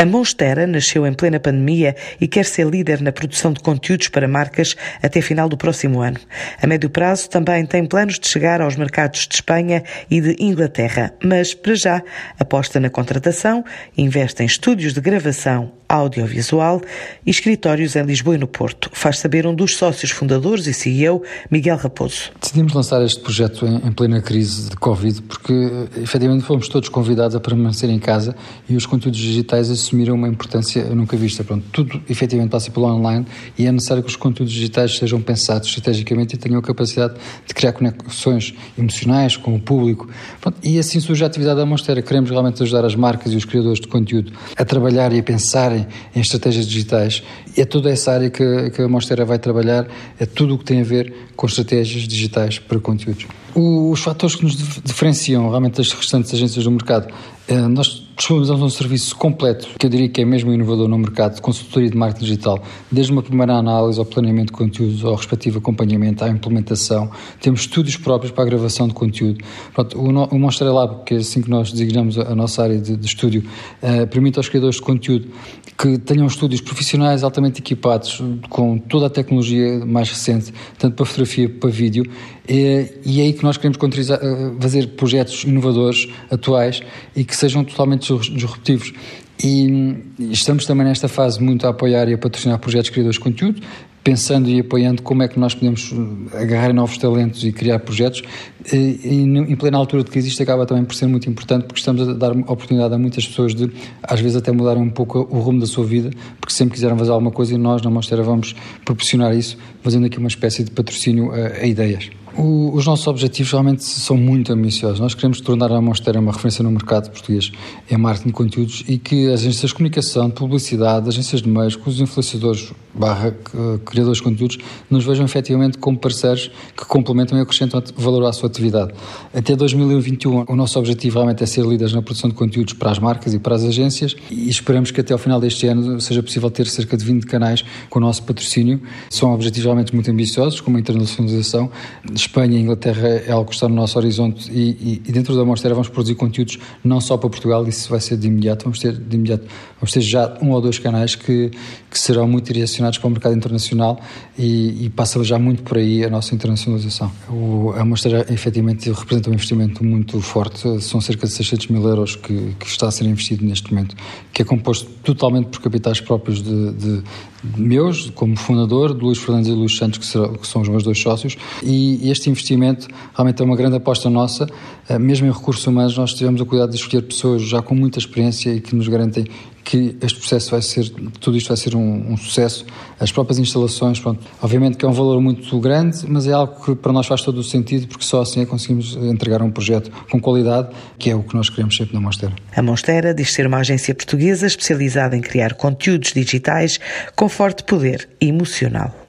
A Monstera nasceu em plena pandemia e quer ser líder na produção de conteúdos para marcas até final do próximo ano. A médio prazo também tem planos de chegar aos mercados de Espanha e de Inglaterra, mas para já aposta na contratação, investe em estúdios de gravação audiovisual e escritórios em Lisboa e no Porto. Faz saber um dos sócios fundadores e CEO, Miguel Raposo. Decidimos lançar este projeto em, plena crise de Covid porque efetivamente fomos todos convidados a permanecer em casa e os conteúdos digitais assumiram uma importância nunca vista. Pronto, tudo efetivamente passa pelo online e é necessário que os conteúdos digitais sejam pensados estrategicamente e tenham a capacidade de criar conexões emocionais com o público. Pronto, e assim surge a atividade da Monstera. Queremos realmente ajudar as marcas e os criadores de conteúdo a trabalhar e a pensar em estratégias digitais. É toda essa área que, que a Monstera vai trabalhar, é tudo o que tem a ver com estratégias digitais para conteúdos. Os fatores que nos diferenciam realmente das restantes agências do mercado, é, nós disponibilizamos um serviço completo, que eu diria que é mesmo inovador no mercado, de consultoria de marketing digital, desde uma primeira análise ao planeamento de conteúdos, ao respectivo acompanhamento, à implementação. Temos estúdios próprios para a gravação de conteúdo. Pronto, o, Monster Lab, que é assim que nós designamos a, nossa área de, de estúdio, uh, permite aos criadores de conteúdo que tenham estúdios profissionais altamente equipados, com toda a tecnologia mais recente, tanto para fotografia como para vídeo, e é aí que nós queremos eh, fazer projetos inovadores, atuais, e que sejam totalmente disruptivos. E estamos também nesta fase muito a apoiar e a patrocinar projetos criadores de conteúdo, pensando e apoiando como é que nós podemos eh, agarrar novos talentos e criar projetos. E, em plena altura de crise isto acaba também por ser muito importante porque estamos a dar oportunidade a muitas pessoas de, às vezes, até mudarem um pouco o rumo da sua vida, porque sempre quiseram fazer alguma coisa e nós, na Monstera, vamos proporcionar isso, fazendo aqui uma espécie de patrocínio a, a ideias. O, os nossos objetivos realmente são muito ambiciosos. Nós queremos tornar a Monstera uma referência no mercado português em marketing de conteúdos e que as agências de comunicação, de publicidade, agências de meios, com os influenciadores barra criadores de conteúdos, nos vejam efetivamente como parceiros que complementam e acrescentam valor à sua atividade. Até 2021, o nosso objetivo realmente é ser líderes na produção de conteúdos para as marcas e para as agências e esperamos que até ao final deste ano seja possível ter cerca de 20 canais com o nosso patrocínio. São objetivos realmente muito ambiciosos, como a internacionalização Espanha e Inglaterra é algo que está no nosso horizonte e, e, dentro da Monstera vamos produzir conteúdos não só para Portugal, isso vai ser de imediato, vamos ter de imediato, vamos ter já um ou dois canais que, que serão muito direcionados para o mercado internacional e, e passa já muito por aí a nossa internacionalização. O, a Monstera efetivamente representa um investimento muito forte, são cerca de 600 mil euros que, que está a ser investido neste momento, que é composto totalmente por capitais próprios de, de, meus, como fundador, de Luís Fernandes e Luís Santos, que, que são os meus dois sócios, e este investimento realmente é uma grande aposta nossa. Eh, mesmo em recursos humanos, nós tivemos a cuidado de escolher pessoas já com muita experiência e que nos garantem que este processo vai ser, tudo isto vai ser um, um, sucesso. As próprias instalações, pronto, obviamente que é um valor muito grande, mas é algo que para nós faz todo o sentido, porque só assim é que conseguimos entregar um projeto com qualidade, que é o que nós queremos sempre na Monstera. A Monstera diz ser uma agência portuguesa especializada em criar conteúdos digitais com forte poder emocional.